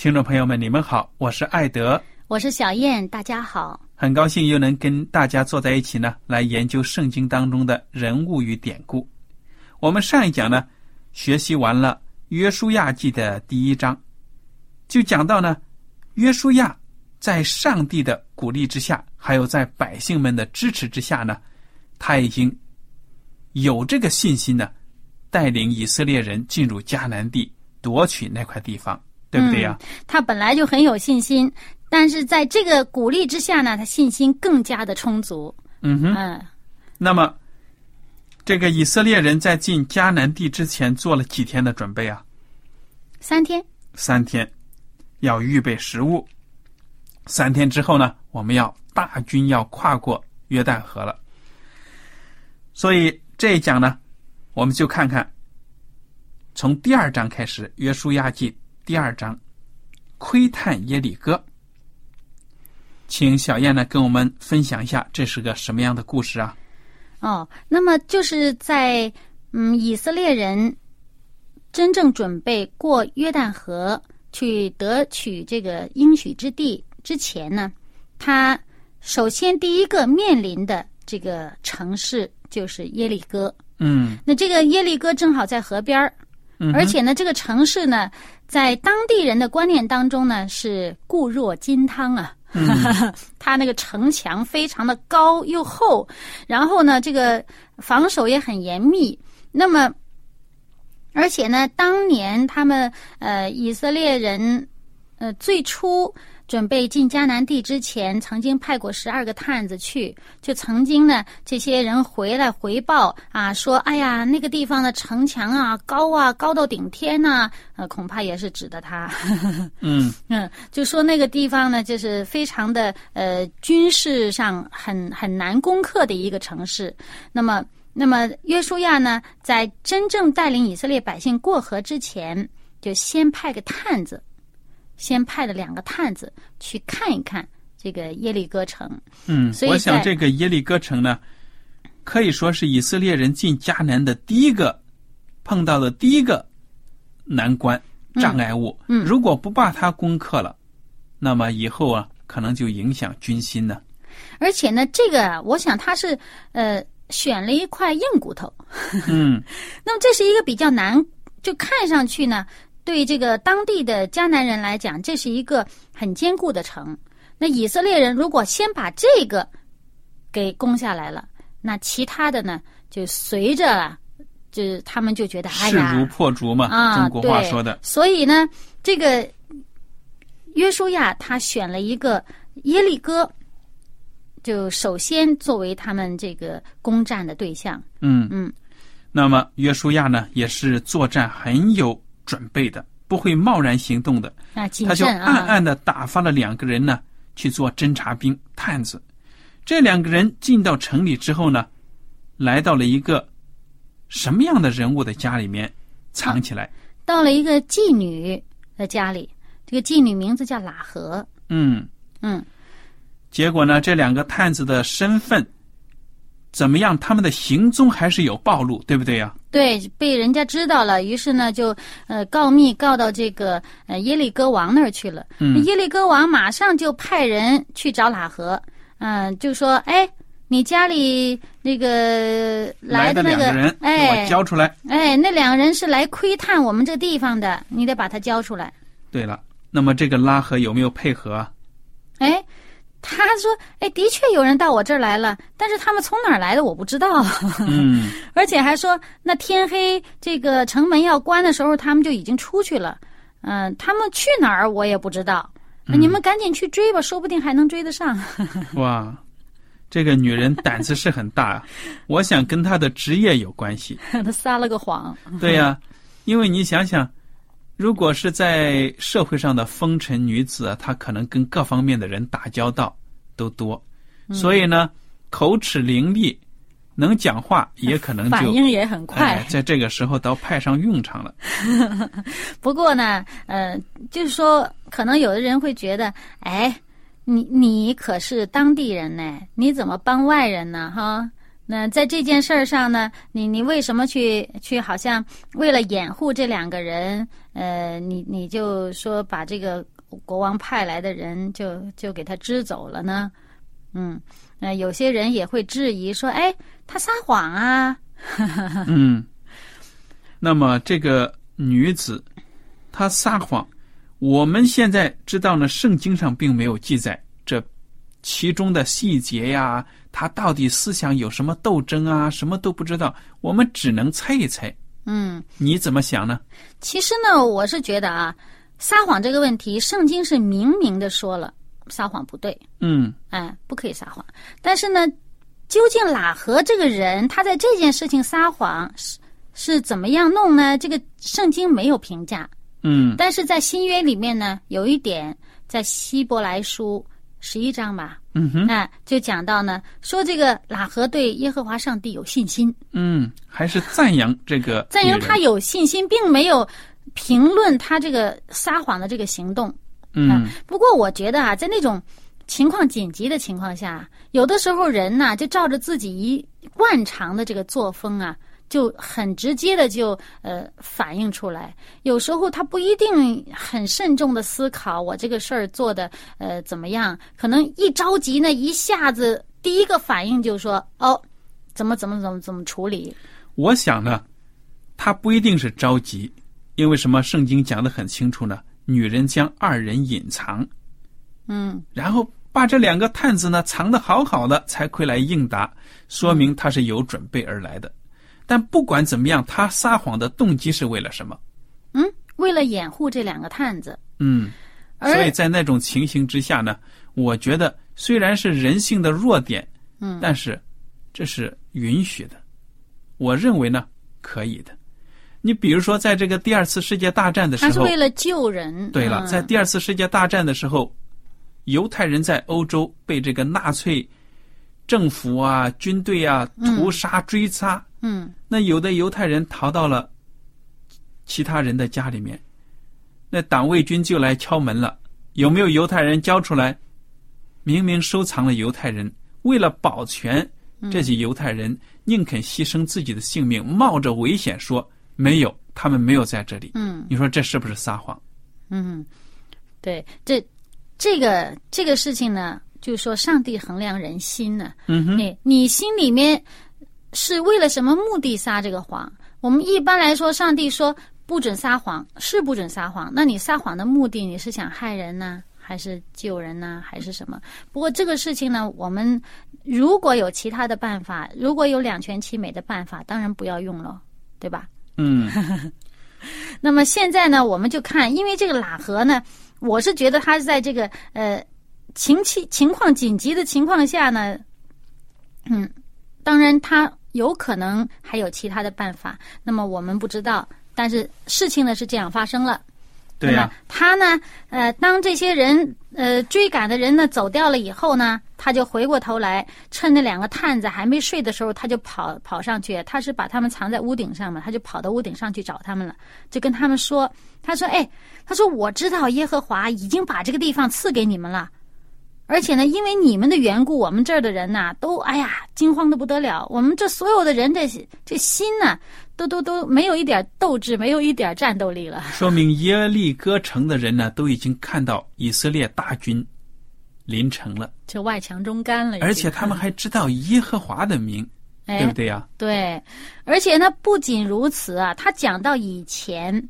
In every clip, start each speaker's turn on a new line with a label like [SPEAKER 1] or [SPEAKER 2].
[SPEAKER 1] 听众朋友们，你们好，我是艾德，
[SPEAKER 2] 我是小燕，大家好。
[SPEAKER 1] 很高兴又能跟大家坐在一起呢，来研究圣经当中的人物与典故。我们上一讲呢，学习完了约书亚记的第一章，就讲到呢，约书亚在上帝的鼓励之下，还有在百姓们的支持之下呢，他已经有这个信心呢，带领以色列人进入迦南地，夺取那块地方。对不对呀、
[SPEAKER 2] 嗯？他本来就很有信心，但是在这个鼓励之下呢，他信心更加的充足。
[SPEAKER 1] 嗯哼。
[SPEAKER 2] 嗯，
[SPEAKER 1] 那么，这个以色列人在进迦南地之前做了几天的准备啊？
[SPEAKER 2] 三天。
[SPEAKER 1] 三天，要预备食物。三天之后呢，我们要大军要跨过约旦河了。所以这一讲呢，我们就看看，从第二章开始，《约书亚记》。第二章，窥探耶利哥，请小燕呢跟我们分享一下，这是个什么样的故事啊？
[SPEAKER 2] 哦，那么就是在嗯，以色列人真正准备过约旦河去得取这个应许之地之前呢，他首先第一个面临的这个城市就是耶利哥。
[SPEAKER 1] 嗯，
[SPEAKER 2] 那这个耶利哥正好在河边儿。
[SPEAKER 1] 嗯、
[SPEAKER 2] 而且呢，这个城市呢，在当地人的观念当中呢，是固若金汤啊。
[SPEAKER 1] 嗯、
[SPEAKER 2] 它那个城墙非常的高又厚，然后呢，这个防守也很严密。那么，而且呢，当年他们呃以色列人呃最初。准备进迦南地之前，曾经派过十二个探子去，就曾经呢，这些人回来回报啊，说：“哎呀，那个地方的城墙啊，高啊，高到顶天呐、啊。”呃，恐怕也是指的他。
[SPEAKER 1] 嗯
[SPEAKER 2] 嗯，就说那个地方呢，就是非常的呃军事上很很难攻克的一个城市。那么，那么约书亚呢，在真正带领以色列百姓过河之前，就先派个探子。先派了两个探子去看一看这个耶利哥城。
[SPEAKER 1] 嗯，
[SPEAKER 2] 所以
[SPEAKER 1] 我想这个耶利哥城呢，可以说是以色列人进迦南的第一个碰到的第一个难关障碍物。
[SPEAKER 2] 嗯，
[SPEAKER 1] 如果不把它攻克了，那么以后啊，可能就影响军心呢。
[SPEAKER 2] 而且呢，这个我想他是呃选了一块硬骨头。
[SPEAKER 1] 嗯，
[SPEAKER 2] 那么这是一个比较难，就看上去呢。对这个当地的迦南人来讲，这是一个很坚固的城。那以色列人如果先把这个给攻下来了，那其他的呢，就随着，就他们就觉得哎呀，
[SPEAKER 1] 势如破竹嘛，
[SPEAKER 2] 啊，
[SPEAKER 1] 中国话说的。
[SPEAKER 2] 所以呢，这个约书亚他选了一个耶利哥，就首先作为他们这个攻占的对象。
[SPEAKER 1] 嗯
[SPEAKER 2] 嗯。
[SPEAKER 1] 那么约书亚呢，也是作战很有。准备的不会贸然行动的，
[SPEAKER 2] 啊，
[SPEAKER 1] 他就暗暗的打发了两个人呢去做侦察兵、探子。这两个人进到城里之后呢，来到了一个什么样的人物的家里面藏起来？
[SPEAKER 2] 到了一个妓女的家里，这个妓女名字叫喇合。
[SPEAKER 1] 嗯，
[SPEAKER 2] 嗯，
[SPEAKER 1] 结果呢，这两个探子的身份怎么样？他们的行踪还是有暴露，对不对呀？
[SPEAKER 2] 对，被人家知道了，于是呢，就呃告密告到这个呃耶利哥王那儿去了。
[SPEAKER 1] 嗯
[SPEAKER 2] 耶利哥王马上就派人去找喇合，嗯、就说：“哎，你家里那个来
[SPEAKER 1] 的
[SPEAKER 2] 的那个
[SPEAKER 1] 两个人，给
[SPEAKER 2] 哎
[SPEAKER 1] 我交出来。
[SPEAKER 2] 哎，那两个人是来窥探我们这地方的，你得把他交出来。
[SPEAKER 1] 对了，那么这个拉合有没有配合啊？
[SPEAKER 2] 哎，他说：“哎，的确有人到我这儿来了，但是他们从哪儿来的我不知道。
[SPEAKER 1] 嗯，
[SPEAKER 2] 而且还说，那天黑这个城门要关的时候，他们就已经出去了。嗯、他们去哪儿我也不知道。那你们赶紧去追吧，说不定还能追得上。
[SPEAKER 1] 哇，这个女人胆子是很大啊！我想跟她的职业有关系。
[SPEAKER 2] 她撒了个谎。
[SPEAKER 1] 对呀、因为你想想，如果是在社会上的风尘女子啊，她可能跟各方面的人打交道都多，所以呢，口齿伶俐，能讲话，也可能就
[SPEAKER 2] 反应也很快。
[SPEAKER 1] 哎，在这个时候都派上用场了。
[SPEAKER 2] 不过呢，呃，就是说，可能有的人会觉得，哎，你你可是当地人呢，你怎么帮外人呢？哈，那在这件事儿上呢，你你为什么去去好像为了掩护这两个人，呃，你你就说把这个国王派来的人就就给他支走了呢？嗯，呃，有些人也会质疑说，哎，他撒谎啊，
[SPEAKER 1] 嗯，那么这个女子她撒谎，我们现在知道呢，圣经上并没有记载这其中的细节呀，她到底思想有什么斗争啊，什么都不知道，我们只能猜一猜。
[SPEAKER 2] 嗯。
[SPEAKER 1] 你怎么想呢？
[SPEAKER 2] 其实呢，我是觉得啊，撒谎这个问题，圣经是明明的说了，撒谎不对，
[SPEAKER 1] 嗯
[SPEAKER 2] 哎，不可以撒谎。但是呢，究竟喇合这个人，他在这件事情撒谎是是怎么样弄呢？这个圣经没有评价。
[SPEAKER 1] 嗯
[SPEAKER 2] 但是在新约里面呢，有一点，在希伯来书十一章吧，
[SPEAKER 1] 嗯哼。
[SPEAKER 2] 那，就讲到呢，说这个喇合对耶和华上帝有信心，
[SPEAKER 1] 嗯，还是赞扬这个
[SPEAKER 2] 赞扬他有信心，并没有评论他这个撒谎的这个行动。
[SPEAKER 1] 嗯。
[SPEAKER 2] 不过我觉得啊，在那种情况紧急的情况下，有的时候人呐、就照着自己一惯常的这个作风啊，就很直接的就呃反映出来。有时候他不一定很慎重的思考我这个事儿做的呃怎么样，可能一着急呢，一下子第一个反应就说哦，怎么怎么怎么怎么处理。
[SPEAKER 1] 我想呢，他不一定是着急，因为什么？圣经讲的很清楚呢，女人将二人隐藏，
[SPEAKER 2] 嗯
[SPEAKER 1] 然后把这两个探子呢藏得好好的，才会来应答，说明他是有准备而来的。但不管怎么样，他撒谎的动机是为了什么？
[SPEAKER 2] 嗯，为了掩护这两个探子，
[SPEAKER 1] 嗯，所以在那种情形之下呢，我觉得虽然是人性的弱点，
[SPEAKER 2] 嗯
[SPEAKER 1] 但是这是允许的，我认为呢可以的。你比如说，在这个第二次世界大战的时候，
[SPEAKER 2] 他是为了救人。
[SPEAKER 1] 对了，
[SPEAKER 2] 嗯
[SPEAKER 1] 在第二次世界大战的时候，犹太人在欧洲被这个纳粹政府啊、军队啊屠杀追杀，
[SPEAKER 2] 嗯
[SPEAKER 1] 那有的犹太人逃到了其他人的家里面，那党卫军就来敲门了，有没有犹太人交出来？明明收藏了犹太人，为了保全这些犹太人，宁肯牺牲自己的性命，冒着危险说没有，他们没有在这里。
[SPEAKER 2] 嗯
[SPEAKER 1] 你说这是不是撒谎？
[SPEAKER 2] 嗯，对，这这个这个事情呢，就是说上帝衡量人心呢。
[SPEAKER 1] 嗯哼，
[SPEAKER 2] 你你心里面是为了什么目的撒这个谎？我们一般来说，上帝说不准撒谎，是不准撒谎。那你撒谎的目的，你是想害人呢，还是救人呢，还是什么？不过这个事情呢，我们如果有其他的办法，如果有两全其美的办法，当然不要用了，对吧？
[SPEAKER 1] 嗯
[SPEAKER 2] 那么现在呢，我们就看，因为这个喇合呢，我是觉得他是在这个呃情情情况紧急的情况下呢，嗯，当然他有可能还有其他的办法，那么我们不知道，但是事情呢是这样发生了。
[SPEAKER 1] 对呀、
[SPEAKER 2] 他呢，呃，当这些人呃追赶的人呢走掉了以后呢，他就回过头来，趁那两个探子还没睡的时候，他就跑跑上去，他是把他们藏在屋顶上嘛，他就跑到屋顶上去找他们了，就跟他们说，他说，哎，他说我知道耶和华已经把这个地方赐给你们了。而且呢，因为你们的缘故，我们这儿的人呐、都哎呀惊慌的不得了。我们这所有的人这这心呐、都都都没有一点斗志，没有一点战斗力了。
[SPEAKER 1] 说明耶利哥城的人呢，都已经看到以色列大军临城了，
[SPEAKER 2] 这外强中干了，
[SPEAKER 1] 而且他们还知道耶和华的名，对
[SPEAKER 2] 哎
[SPEAKER 1] 不对呀、
[SPEAKER 2] 对，而且呢，不仅如此啊，他讲到以前，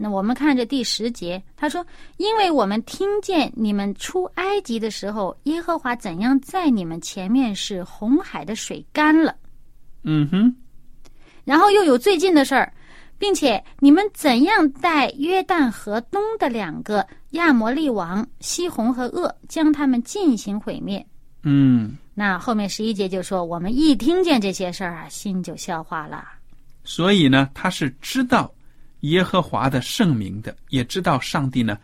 [SPEAKER 2] 那我们看这第十节，他说：“因为我们听见你们出埃及的时候，耶和华怎样在你们前面使红海的水干了。”
[SPEAKER 1] 嗯哼，
[SPEAKER 2] 然后又有最近的事儿，并且你们怎样带约旦河东的两个亚摩利王西红和噩，将他们进行毁灭。
[SPEAKER 1] 嗯，
[SPEAKER 2] 那后面十一节就说，我们一听见这些事儿啊，心就消化了。
[SPEAKER 1] 所以呢，他是知道耶和华的圣名的，也知道上帝呢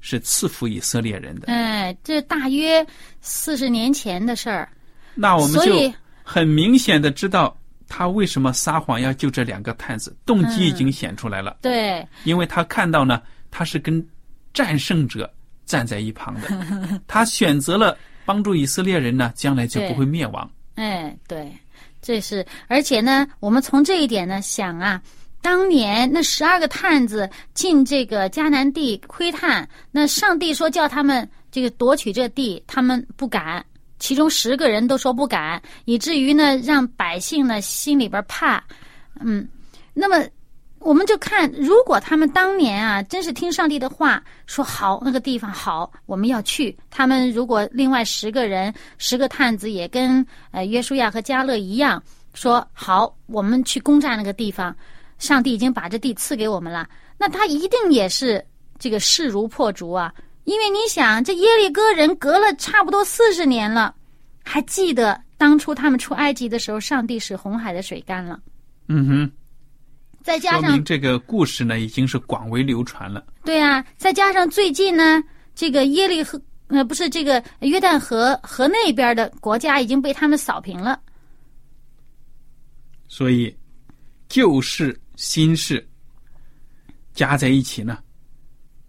[SPEAKER 1] 是赐福以色列人的。
[SPEAKER 2] 哎，这大约四十年前的事儿，
[SPEAKER 1] 那我们就很明显的知道他为什么撒谎要救这两个探子，动机已经显出来了，
[SPEAKER 2] 对。
[SPEAKER 1] 因为他看到呢，他是跟战胜者站在一旁的，他选择了帮助以色列人呢，将来就不会灭亡。
[SPEAKER 2] 哎，对，这是，而且呢，我们从这一点呢想啊，当年那十二个探子进这个迦南地窥探，那上帝说叫他们这个夺取这地，他们不敢，其中十个人都说不敢，以至于呢让百姓呢心里边怕，嗯，那么。我们就看，如果他们当年啊，真是听上帝的话，说好那个地方好，我们要去。他们如果另外十个人、十个探子也跟呃约书亚和加勒一样，说好，我们去攻占那个地方，上帝已经把这地赐给我们了，那他一定也是这个势如破竹啊！因为你想，这耶利哥人隔了差不多四十年了，还记得当初他们出埃及的时候，上帝使红海的水干了，
[SPEAKER 1] 嗯哼，
[SPEAKER 2] 再加上
[SPEAKER 1] 这个故事呢已经是广为流传了。
[SPEAKER 2] 对啊，再加上最近呢，这个耶利河呃不是这个约旦河河那边的国家已经被他们扫平了。
[SPEAKER 1] 所以旧事新事加在一起呢，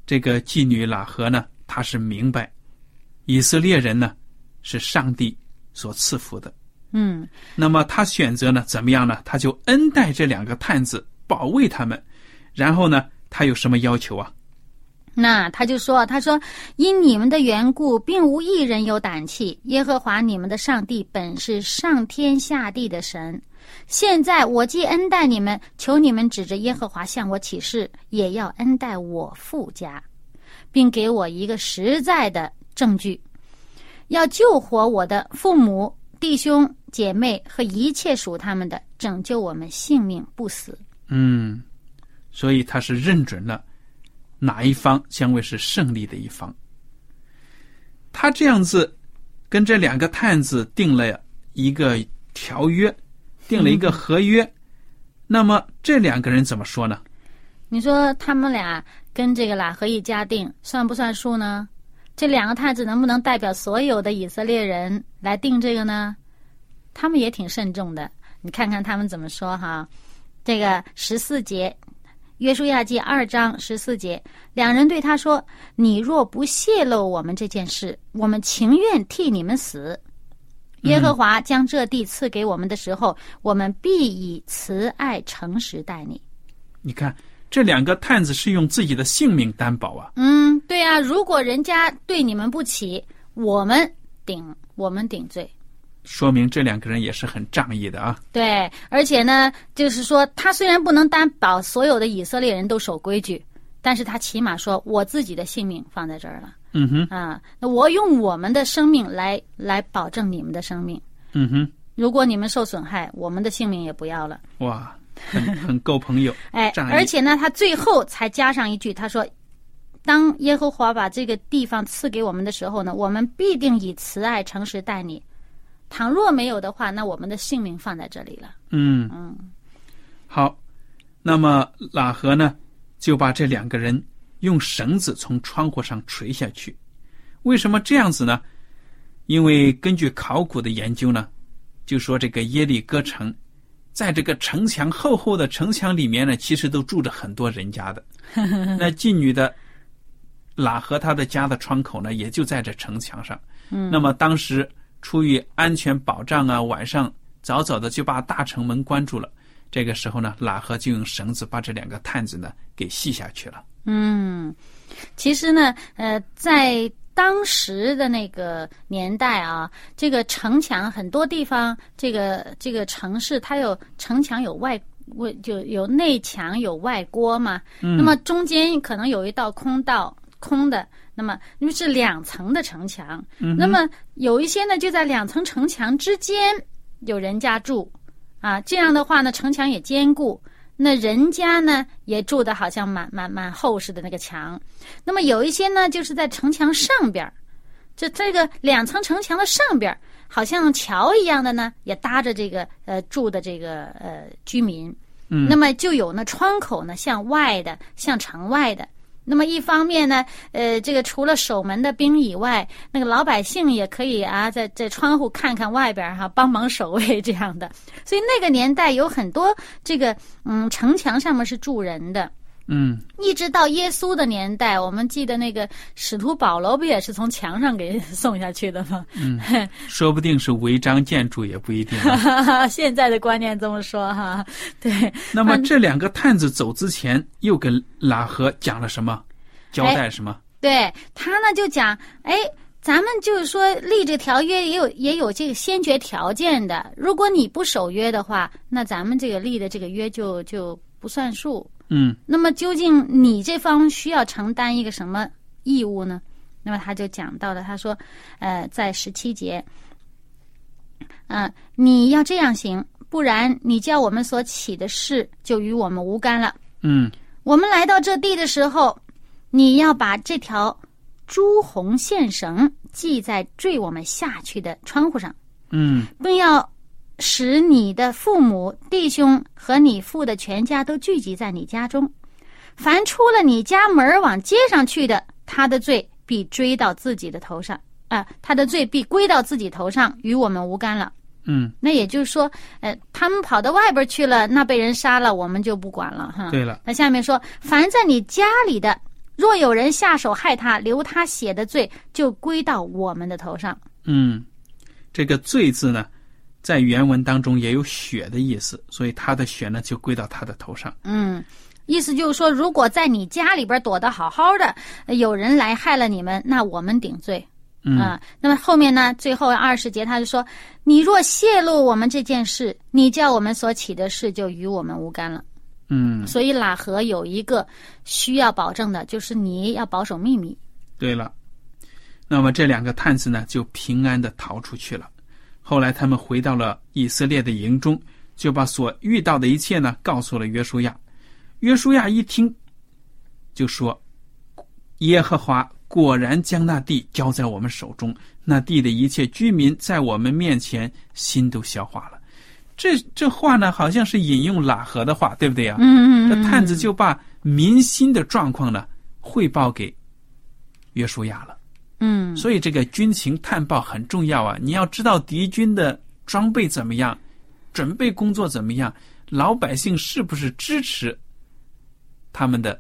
[SPEAKER 1] 这个妓女喇合呢，她是明白以色列人呢是上帝所赐福的。
[SPEAKER 2] 嗯，
[SPEAKER 1] 那么他选择呢怎么样呢？他就恩待这两个探子，保卫他们。然后呢，他有什么要求啊？
[SPEAKER 2] 那他就说：“他说，因你们的缘故，并无一人有胆气。耶和华你们的上帝本是上天下地的神。现在我既恩待你们，求你们指着耶和华向我起誓，也要恩待我父家，并给我一个实在的证据，要救活我的父母、弟兄、姐妹和一切属他们的，拯救我们性命不死。
[SPEAKER 1] 嗯，所以他是认准了哪一方将会是胜利的一方。他这样子跟这两个探子定了一个条约，定了一个合约。那么这两个人怎么说呢？
[SPEAKER 2] 你说他们俩跟这个喇合一家定，算不算数呢？这两个太子能不能代表所有的以色列人来定这个呢？他们也挺慎重的。你看看他们怎么说哈。这个十四节，约书亚记二章十四节，两人对他说：“你若不泄露我们这件事，我们情愿替你们死。耶和华将这地赐给我们的时候，我们必以慈爱诚实待你。”
[SPEAKER 1] 你看，这两个探子是用自己的性命担保啊。
[SPEAKER 2] 嗯，对啊，如果人家对你们不起，我们顶我们顶罪。
[SPEAKER 1] 说明这两个人也是很仗义的啊。
[SPEAKER 2] 对，而且呢，就是说，他虽然不能担保所有的以色列人都守规矩，但是他起码说我自己的性命放在这儿了
[SPEAKER 1] 嗯哼，
[SPEAKER 2] 啊。那我用我们的生命来来保证你们的生命。
[SPEAKER 1] 嗯哼，
[SPEAKER 2] 如果你们受损害，我们的性命也不要了。
[SPEAKER 1] 哇，很 很够朋友。
[SPEAKER 2] 哎而且呢，他最后才加上一句，他说：“当耶和华把这个地方赐给我们的时候呢，我们必定以慈爱、诚实待你。倘若没有的话，那我们的性命放在这里了。
[SPEAKER 1] 嗯
[SPEAKER 2] 嗯，
[SPEAKER 1] 好，那么喇合呢，就把这两个人用绳子从窗户上垂下去。为什么这样子呢？因为根据考古的研究呢，就说这个耶利哥城，在这个城墙厚厚的城墙里面呢，其实都住着很多人家的。那妓女的喇和她的家的窗口呢，也就在这城墙上。
[SPEAKER 2] 嗯，
[SPEAKER 1] 那么当时出于安全保障啊，晚上早早的就把大城门关住了。这个时候呢，喇合就用绳子把这两个探子呢给系下去了。
[SPEAKER 2] 嗯，其实呢，呃，在当时的那个年代啊，这个城墙很多地方，这个这个城市它有城墙有外外就有内墙有外郭嘛，那么中间可能有一道空道空的，那么因为是两层的城墙，那么有一些呢就在两层城墙之间有人家住。啊，这样的话呢，城墙也坚固，那人家呢也住的好像蛮蛮蛮厚实的那个墙。那么有一些呢，就是在城墙上边儿，这这个两层城墙的上边儿，好像桥一样的呢，也搭着这个呃住的这个呃居民。
[SPEAKER 1] 嗯，
[SPEAKER 2] 那么就有那窗口呢，向外的，向城外的。那么一方面呢，呃，这个除了守门的兵以外，那个老百姓也可以啊，在在窗户看看外边哈，帮忙守卫这样的。所以那个年代有很多这个嗯，城墙上面是住人的。
[SPEAKER 1] 嗯，
[SPEAKER 2] 一直到耶稣的年代，我们记得那个使徒保罗不也是从墙上给送下去的吗？
[SPEAKER 1] 嗯，说不定是违章建筑也不一定。
[SPEAKER 2] 现在的观念这么说哈，对。
[SPEAKER 1] 那么这两个探子走之前，又跟拉合讲了什么？交代什么？
[SPEAKER 2] 对他呢，就讲，哎，咱们就是说立这条约也有也有这个先决条件的。如果你不守约的话，那咱们这个立的这个约就就不算数。
[SPEAKER 1] 嗯，
[SPEAKER 2] 那么究竟你这方需要承担一个什么义务呢？那么他就讲到了，他说，呃，在十七节，嗯，你要这样行，不然你叫我们所起的事就与我们无干了。
[SPEAKER 1] 嗯，
[SPEAKER 2] 我们来到这地的时候，你要把这条朱红线绳系在坠我们下去的窗户上，
[SPEAKER 1] 嗯，
[SPEAKER 2] 并要。使你的父母、弟兄和你父的全家都聚集在你家中，凡出了你家门往街上去的，他的罪必追到自己的头上啊，他的罪必归到自己头上，与我们无干了。
[SPEAKER 1] 嗯，
[SPEAKER 2] 那也就是说，呃，他们跑到外边去了，那被人杀了，我们就不管了哈。
[SPEAKER 1] 对了，
[SPEAKER 2] 那下面说，凡在你家里的，若有人下手害他，流他血的罪，就归到我们的头上。
[SPEAKER 1] 嗯，这个“罪”字呢？在原文当中也有血的意思，所以他的血呢就归到他的头上。
[SPEAKER 2] 嗯，意思就是说，如果在你家里边躲得好好的，有人来害了你们，那我们顶罪。
[SPEAKER 1] 嗯，
[SPEAKER 2] 那么后面呢，最后二十节他就说：“你若泄露我们这件事，你叫我们所起的事就与我们无干了。”
[SPEAKER 1] 嗯，
[SPEAKER 2] 所以喇合有一个需要保证的，就是你要保守秘密。
[SPEAKER 1] 对了，那么这两个探子呢，就平安的逃出去了。后来他们回到了以色列的营中，就把所遇到的一切呢告诉了约书亚。约书亚一听，就说：“耶和华果然将那地交在我们手中，那地的一切居民在我们面前心都消化了。”这这话呢，好像是引用喇合的话，对不对呀？
[SPEAKER 2] 嗯嗯
[SPEAKER 1] 这探子就把民心的状况呢汇报给约书亚了。
[SPEAKER 2] 嗯，
[SPEAKER 1] 所以这个军情探报很重要啊！你要知道敌军的装备怎么样，准备工作怎么样，老百姓是不是支持他们的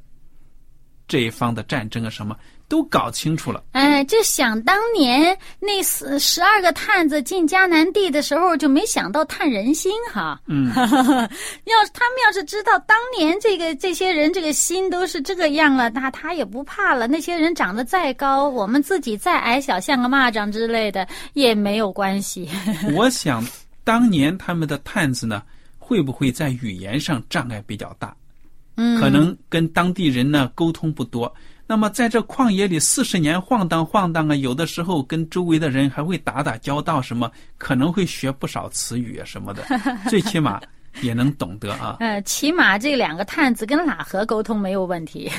[SPEAKER 1] 这一方的战争啊？什么都搞清楚了。
[SPEAKER 2] 哎，就想当年那十十二个探子进迦南地的时候，就没想到探人心哈。
[SPEAKER 1] 嗯，
[SPEAKER 2] 要是他们要是知道当年这个这些人这个心都是这个样了，那他也不怕了。那些人长得再高，我们自己再矮小，像个蚂蚱之类的也没有关系。
[SPEAKER 1] 我想当年他们的探子呢，会不会在语言上障碍比较大？
[SPEAKER 2] 嗯，
[SPEAKER 1] 可能跟当地人呢沟通不多。那么在这旷野里四十年晃荡晃荡啊，有的时候跟周围的人还会打打交道，什么可能会学不少词语啊什么的，最起码也能懂得啊。
[SPEAKER 2] 呃，起码这两个探子跟喇合沟通没有问题。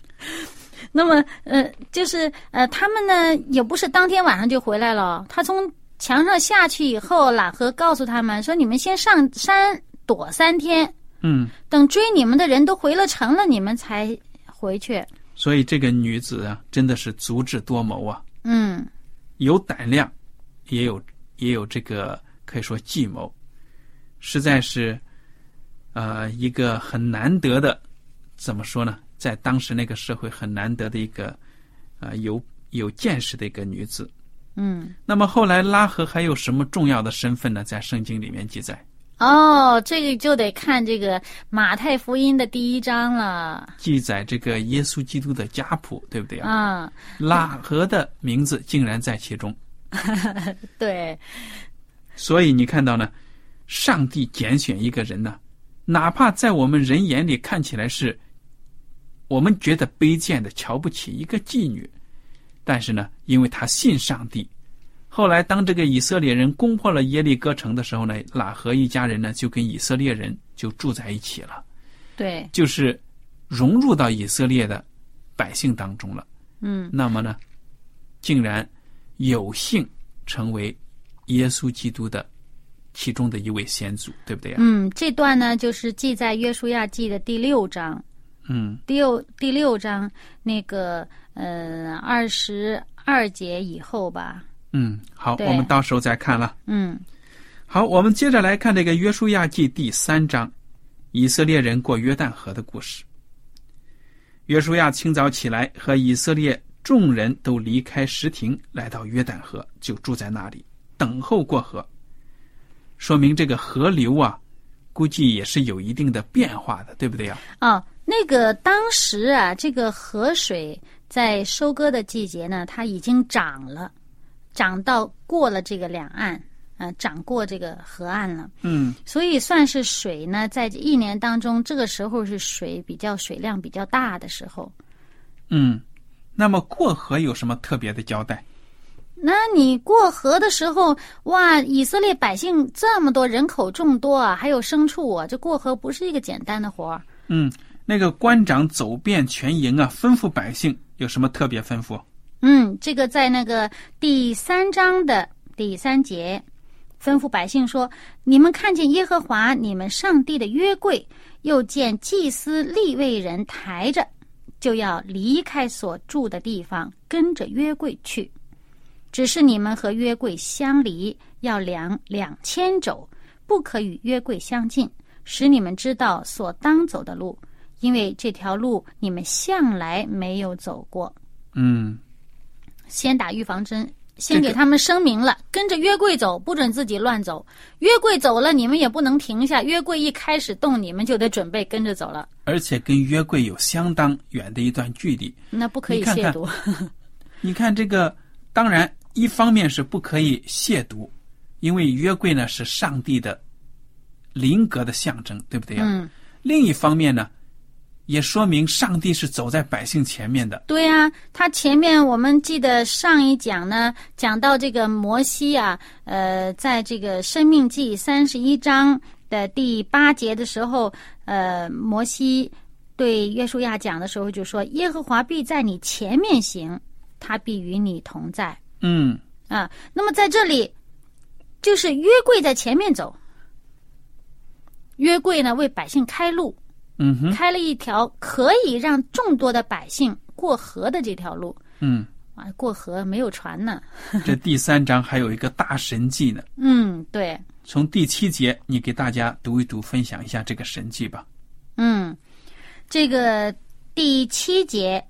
[SPEAKER 2] 那么，呃，就是呃，他们呢也不是当天晚上就回来了。他从墙上下去以后，喇合告诉他们说：“你们先上山躲三天，
[SPEAKER 1] 嗯，
[SPEAKER 2] 等追你们的人都回了城了，你们才回去。”
[SPEAKER 1] 所以这个女子啊，真的是足智多谋啊，
[SPEAKER 2] 嗯
[SPEAKER 1] 有胆量，也有也有这个可以说计谋，实在是呃一个很难得的，怎么说呢？在当时那个社会很难得的一个呃有有见识的一个女子。
[SPEAKER 2] 嗯。
[SPEAKER 1] 那么后来拉合还有什么重要的身份呢？在圣经里面记载，
[SPEAKER 2] 哦，这个就得看这个马太福音的第一章了。
[SPEAKER 1] 记载这个耶稣基督的家谱，对不对啊？
[SPEAKER 2] 啊，
[SPEAKER 1] 拉合的名字竟然在其中，
[SPEAKER 2] 对，
[SPEAKER 1] 所以你看到呢，上帝拣选一个人呢，哪怕在我们人眼里看起来是我们觉得卑贱的、瞧不起一个妓女，但是呢，因为他信上帝，后来当这个以色列人攻破了耶利哥城的时候呢，喇合一家人呢就跟以色列人就住在一起了，
[SPEAKER 2] 对，
[SPEAKER 1] 就是融入到以色列的百姓当中了。
[SPEAKER 2] 嗯
[SPEAKER 1] 那么呢，竟然有幸成为耶稣基督的其中的一位先祖，对不对啊？
[SPEAKER 2] 嗯，这段呢就是记在约书亚记的第六章，
[SPEAKER 1] 嗯
[SPEAKER 2] 第六第六章那个嗯二十二节以后吧。
[SPEAKER 1] 嗯，好，我们到时候再看了。
[SPEAKER 2] 嗯
[SPEAKER 1] 好，我们接着来看这个约书亚记第三章，以色列人过约旦河的故事。约书亚清早起来，和以色列众人都离开石亭，来到约旦河，就住在那里等候过河。说明这个河流啊，估计也是有一定的变化的，对不对呀、
[SPEAKER 2] 哦，那个当时啊，这个河水在收割的季节呢，它已经涨了，涨到过了这个两岸，呃，涨过这个河岸了。
[SPEAKER 1] 嗯
[SPEAKER 2] 所以算是水呢，在一年当中，这个时候是水比较水量比较大的时候。
[SPEAKER 1] 嗯，那么过河有什么特别的交代？
[SPEAKER 2] 那你过河的时候，哇，以色列百姓这么多，人口众多啊，还有牲畜啊，这过河不是一个简单的活儿。
[SPEAKER 1] 嗯，那个官长走遍全营啊，吩咐百姓有什么特别吩咐？
[SPEAKER 2] 嗯，这个在那个第三章的第三节，吩咐百姓说：“你们看见耶和华你们上帝的约柜，又见祭司立位人抬着，就要离开所住的地方，跟着约柜去。只是你们和约柜相离，要量两千肘，不可与约柜相近，使你们知道所当走的路，因为这条路你们向来没有走过。”
[SPEAKER 1] 嗯
[SPEAKER 2] 先打预防针，先给他们声明了，跟着约柜走，不准自己乱走。约柜走了，你们也不能停下。约柜一开始动，你们就得准备跟着走了，
[SPEAKER 1] 而且跟约柜有相当远的一段距离。
[SPEAKER 2] 那不可以亵渎。
[SPEAKER 1] 你看 这个，当然一方面是不可以亵渎，因为约柜呢是上帝的灵格的象征，对不对呀、
[SPEAKER 2] 嗯，
[SPEAKER 1] 另一方面呢，也说明上帝是走在百姓前面的。
[SPEAKER 2] 对啊，他前面我们记得上一讲呢，讲到这个摩西啊，呃，在这个《生命记》三十一章的第八节的时候，呃，摩西对约书亚讲的时候就说：“耶和华必在你前面行，他必与你同在。”
[SPEAKER 1] 嗯
[SPEAKER 2] 啊，那么在这里，就是约柜在前面走，约柜呢为百姓开路，
[SPEAKER 1] 嗯哼
[SPEAKER 2] 开了一条可以让众多的百姓过河的这条路。
[SPEAKER 1] 嗯，
[SPEAKER 2] 啊，过河没有船呢。
[SPEAKER 1] 这第三章还有一个大神迹呢。
[SPEAKER 2] 嗯，对，
[SPEAKER 1] 从第七节，你给大家读一读，分享一下这个神迹吧。
[SPEAKER 2] 嗯，这个第七节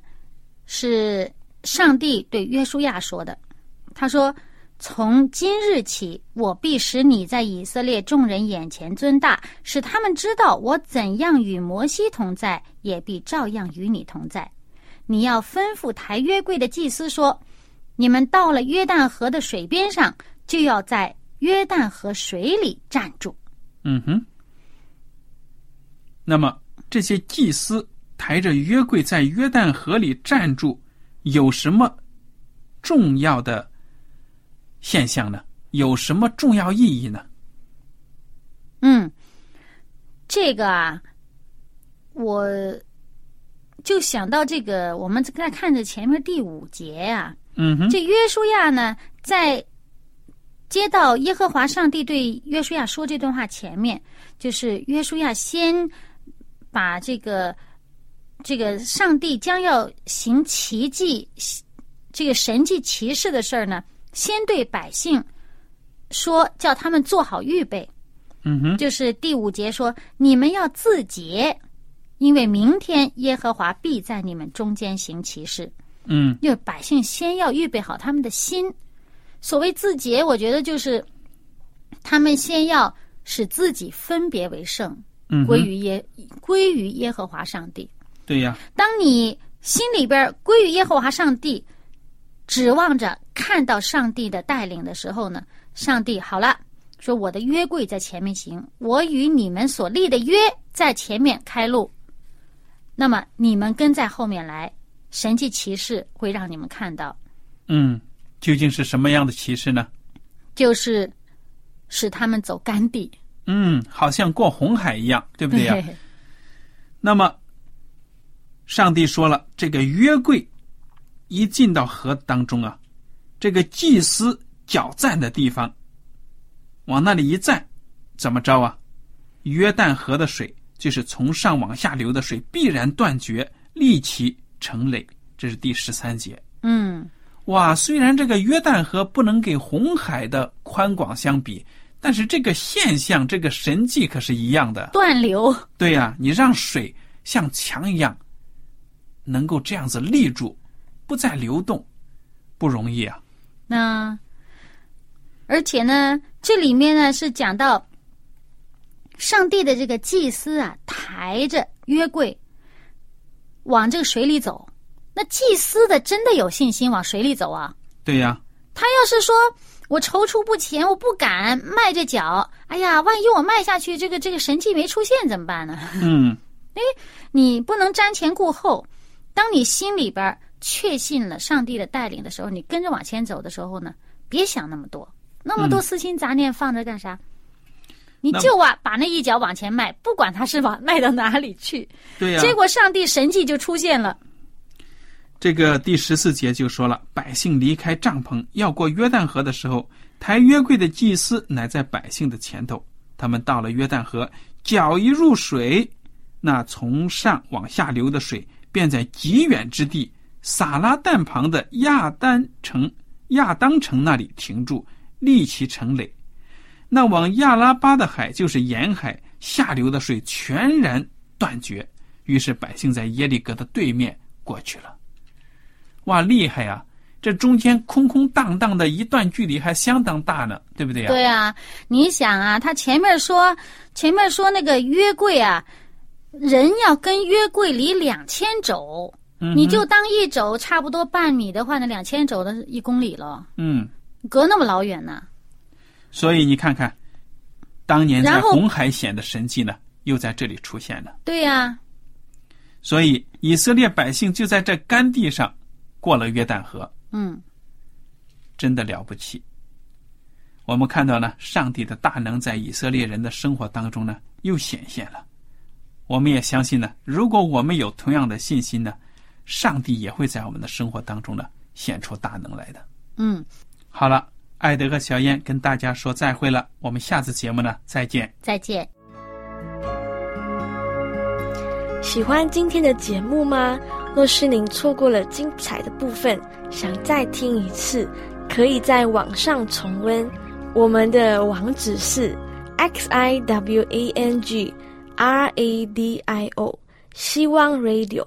[SPEAKER 2] 是上帝对约书亚说的，他说：“从今日起，我必使你在以色列众人眼前尊大，使他们知道我怎样与摩西同在，也必照样与你同在。你要吩咐抬约柜的祭司说：你们到了约旦河的水边上，就要在约旦河水里站住。
[SPEAKER 1] 嗯哼。那么这些祭司抬着约柜在约旦河里站住，有什么重要的现象呢？有什么重要意义呢？
[SPEAKER 2] 嗯，这个啊，我就想到这个，我们再看着前面第五节呀、
[SPEAKER 1] 嗯哼，
[SPEAKER 2] 这约书亚呢，在接到耶和华上帝对约书亚说这段话前面，就是约书亚先把这个这个上帝将要行奇迹、这个神迹奇事的事儿呢，先对百姓说，叫他们做好预备。
[SPEAKER 1] 嗯哼，
[SPEAKER 2] 就是第五节说：“你们要自洁，因为明天耶和华必在你们中间行其事。”
[SPEAKER 1] 嗯
[SPEAKER 2] 因为百姓先要预备好他们的心。所谓自洁，我觉得就是他们先要使自己分别为圣，
[SPEAKER 1] 嗯，
[SPEAKER 2] 归于耶归于耶和华上帝。
[SPEAKER 1] 对呀，
[SPEAKER 2] 当你心里边归于耶和华上帝，指望着看到上帝的带领的时候呢，上帝好了，说我的约柜在前面行，我与你们所立的约在前面开路，那么你们跟在后面来，神迹骑士会让你们看到，
[SPEAKER 1] 嗯，究竟是什么样的骑士呢？
[SPEAKER 2] 就是使他们走干地，
[SPEAKER 1] 嗯，好像过红海一样，对不对呀？那么，上帝说了，这个约柜一进到河当中啊，这个祭司脚站的地方，往那里一站，怎么着啊？约旦河的水就是从上往下流的水，必然断绝，立其成垒。这是第十三节。
[SPEAKER 2] 嗯，
[SPEAKER 1] 哇，虽然这个约旦河不能给红海的宽广相比，但是这个现象，这个神迹可是一样的。
[SPEAKER 2] 断流，
[SPEAKER 1] 对呀、你让水像墙一样，能够这样子立住，不再流动，不容易啊。
[SPEAKER 2] 那而且呢，这里面呢是讲到上帝的这个祭司啊，抬着约柜往这个水里走。那祭司的真的有信心往水里走啊？
[SPEAKER 1] 对呀、
[SPEAKER 2] 他要是说我踌躇不前，我不敢迈着脚，哎呀，万一我迈下去，这个这个神迹没出现怎么办呢？
[SPEAKER 1] 嗯，哎
[SPEAKER 2] 你不能瞻前顾后。当你心里边确信了上帝的带领的时候，你跟着往前走的时候呢，别想那么多，那么多私心杂念放着干啥？你就往把那一脚往前迈，不管他是往迈到哪里去，
[SPEAKER 1] 对呀、
[SPEAKER 2] 结果上帝神迹就出现了。
[SPEAKER 1] 这个第十四节就说了，百姓离开帐篷要过约旦河的时候，抬约柜的祭司乃在百姓的前头。他们到了约旦河，脚一入水，那从上往下流的水便在极远之地撒拉旦旁的亚丹城亚当城那里停住，立其城垒。那往亚拉巴的海就是沿海下流的水全然断绝，于是百姓在耶利哥的对面过去了。哇，厉害呀！这中间空空荡荡的一段距离还相当大呢，对不对呀？
[SPEAKER 2] 对啊，你想啊，他前面说前面说那个约柜啊，人要跟约柜离两千肘，
[SPEAKER 1] 嗯
[SPEAKER 2] 你就当一肘差不多半米的话，那两千肘的一公里了，
[SPEAKER 1] 嗯，
[SPEAKER 2] 隔那么老远呢。
[SPEAKER 1] 所以你看看，当年在红海显的神迹呢，又在这里出现了。
[SPEAKER 2] 对呀、
[SPEAKER 1] 所以以色列百姓就在这干地上过了约旦河，
[SPEAKER 2] 嗯，
[SPEAKER 1] 真的了不起。我们看到呢，上帝的大能在以色列人的生活当中呢又显现了。我们也相信呢，如果我们有同样的信心呢，上帝也会在我们的生活当中呢显出大能来的。
[SPEAKER 2] 嗯，
[SPEAKER 1] 好了，艾德和小燕跟大家说再会了，我们下次节目呢再见。
[SPEAKER 2] 再见。
[SPEAKER 3] 喜欢今天的节目吗？若是您错过了精彩的部分，想再听一次，可以在网上重温。我们的网址是 x i w a n g r a d i o 希望 Radio，